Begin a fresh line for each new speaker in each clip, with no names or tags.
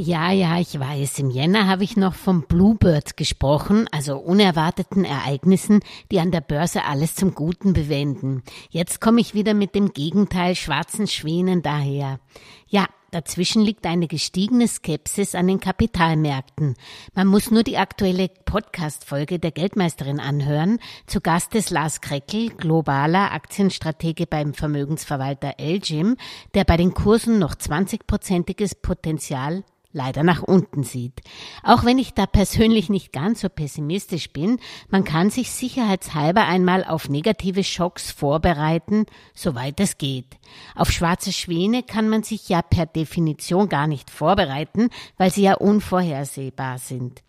Ja, ja, ich weiß. Im Jänner habe ich noch vom Bluebird gesprochen, also unerwarteten Ereignissen, die an der Börse alles zum Guten bewenden. Jetzt komme ich wieder mit dem Gegenteil schwarzen Schwänen daher. Ja, Dazwischen liegt eine gestiegene Skepsis an den Kapitalmärkten. Man muss nur die aktuelle Podcast-Folge der Geldmeisterin anhören. Zu Gast ist Lars Kreckel, globaler Aktienstratege beim Vermögensverwalter Elgim, der bei den Kursen noch 20-prozentiges Potenzial leider nach unten sieht. Auch wenn ich da persönlich nicht ganz so pessimistisch bin, man kann sich sicherheitshalber einmal auf negative Schocks vorbereiten, soweit es geht. Auf schwarze Schwäne kann man sich ja per Definition gar nicht vorbereiten, weil sie ja unvorhersehbar sind.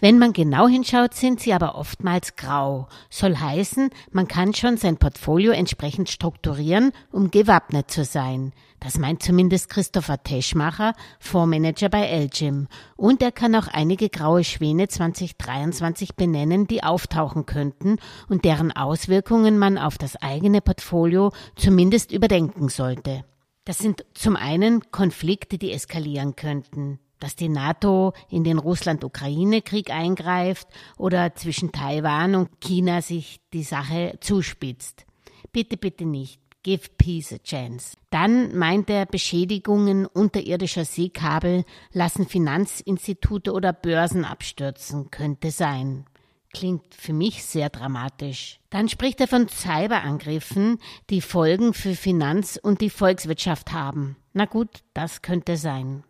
Wenn man genau hinschaut, sind sie aber oftmals grau. Soll heißen, man kann schon sein Portfolio entsprechend strukturieren, um gewappnet zu sein. Das meint zumindest Christopher Teschmacher, Fondsmanager bei Elgim. Und er kann auch einige graue Schwäne 2023 benennen, die auftauchen könnten und deren Auswirkungen man auf das eigene Portfolio zumindest überdenken sollte. Das sind zum einen Konflikte, die eskalieren könnten dass die NATO in den Russland-Ukraine-Krieg eingreift oder zwischen Taiwan und China sich die Sache zuspitzt. Bitte, bitte nicht. Give peace a chance. Dann meint er, Beschädigungen unterirdischer Seekabel lassen Finanzinstitute oder Börsen abstürzen. Könnte sein. Klingt für mich sehr dramatisch. Dann spricht er von Cyberangriffen, die Folgen für Finanz und die Volkswirtschaft haben. Na gut, das könnte sein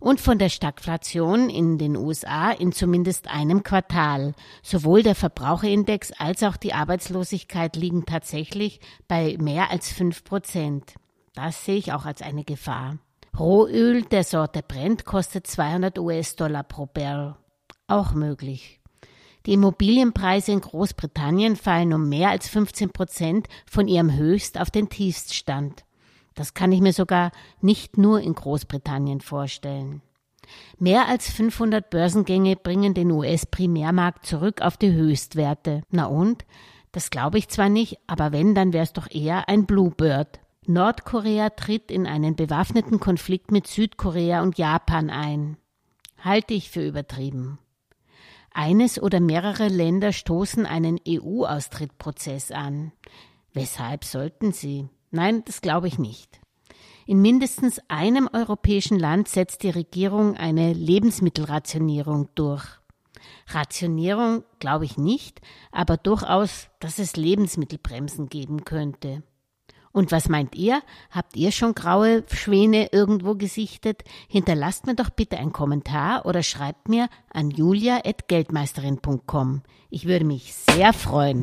und von der Stagflation in den USA in zumindest einem Quartal. Sowohl der Verbraucherindex als auch die Arbeitslosigkeit liegen tatsächlich bei mehr als fünf Prozent. Das sehe ich auch als eine Gefahr. Rohöl der Sorte Brent kostet 200 US-Dollar pro Barrel. Auch möglich. Die Immobilienpreise in Großbritannien fallen um mehr als 15 Prozent von ihrem Höchst auf den Tiefststand. Das kann ich mir sogar nicht nur in Großbritannien vorstellen. Mehr als 500 Börsengänge bringen den US-Primärmarkt zurück auf die Höchstwerte. Na und? Das glaube ich zwar nicht, aber wenn, dann wäre es doch eher ein Bluebird. Nordkorea tritt in einen bewaffneten Konflikt mit Südkorea und Japan ein. Halte ich für übertrieben. Eines oder mehrere Länder stoßen einen EU-Austrittprozess an. Weshalb sollten sie? Nein, das glaube ich nicht. In mindestens einem europäischen Land setzt die Regierung eine Lebensmittelrationierung durch. Rationierung glaube ich nicht, aber durchaus, dass es Lebensmittelbremsen geben könnte. Und was meint ihr? Habt ihr schon graue Schwäne irgendwo gesichtet? Hinterlasst mir doch bitte einen Kommentar oder schreibt mir an julia.geldmeisterin.com. Ich würde mich sehr freuen.